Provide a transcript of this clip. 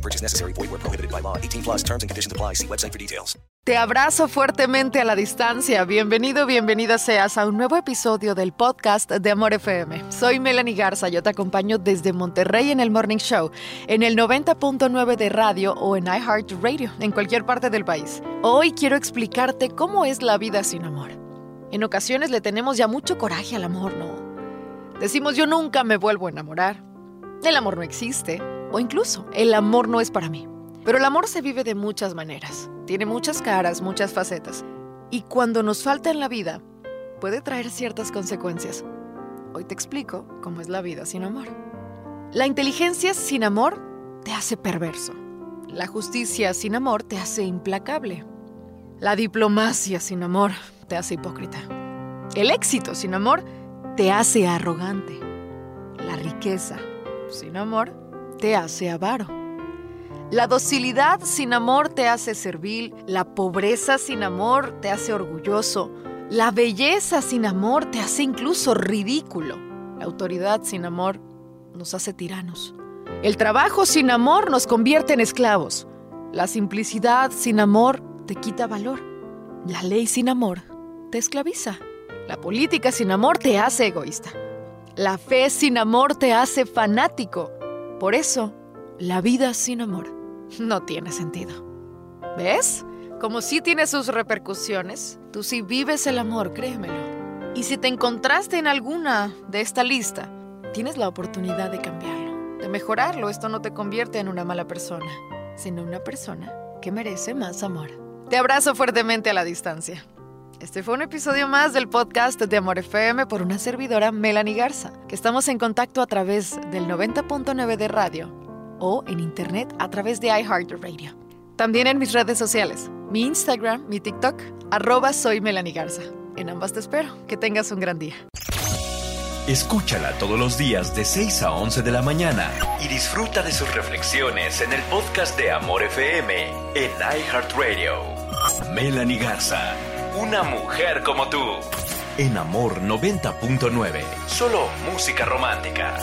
No purchase necessary. Void where prohibited by law. 18 plus terms and conditions apply. See website for details. Te abrazo fuertemente a la distancia. Bienvenido, bienvenida seas a un nuevo episodio del podcast de Amor FM. Soy Melanie Garza. Yo te acompaño desde Monterrey en el Morning Show, en el 90.9 de radio o en iHeartRadio, en cualquier parte del país. Hoy quiero explicarte cómo es la vida sin amor. En ocasiones le tenemos ya mucho coraje al amor, ¿no? Decimos yo nunca me vuelvo a enamorar. El amor no existe. O incluso, el amor no es para mí. Pero el amor se vive de muchas maneras. Tiene muchas caras, muchas facetas. Y cuando nos falta en la vida, puede traer ciertas consecuencias. Hoy te explico cómo es la vida sin amor. La inteligencia sin amor te hace perverso. La justicia sin amor te hace implacable. La diplomacia sin amor te hace hipócrita. El éxito sin amor te hace arrogante. La riqueza sin amor te hace avaro. La docilidad sin amor te hace servil, la pobreza sin amor te hace orgulloso, la belleza sin amor te hace incluso ridículo, la autoridad sin amor nos hace tiranos, el trabajo sin amor nos convierte en esclavos, la simplicidad sin amor te quita valor, la ley sin amor te esclaviza, la política sin amor te hace egoísta, la fe sin amor te hace fanático, por eso, la vida sin amor no tiene sentido. ¿Ves? Como sí tiene sus repercusiones, tú sí vives el amor, créemelo. Y si te encontraste en alguna de esta lista, tienes la oportunidad de cambiarlo, de mejorarlo. Esto no te convierte en una mala persona, sino una persona que merece más amor. Te abrazo fuertemente a la distancia. Este fue un episodio más del podcast de Amor FM por una servidora Melanie Garza, que estamos en contacto a través del 90.9 de radio o en internet a través de iHeartRadio. También en mis redes sociales, mi Instagram, mi TikTok, arroba soy Garza. En ambas te espero. Que tengas un gran día. Escúchala todos los días de 6 a 11 de la mañana y disfruta de sus reflexiones en el podcast de Amor FM en iHeartRadio. Melanie Garza, una mujer como tú. En Amor 90.9, solo música romántica.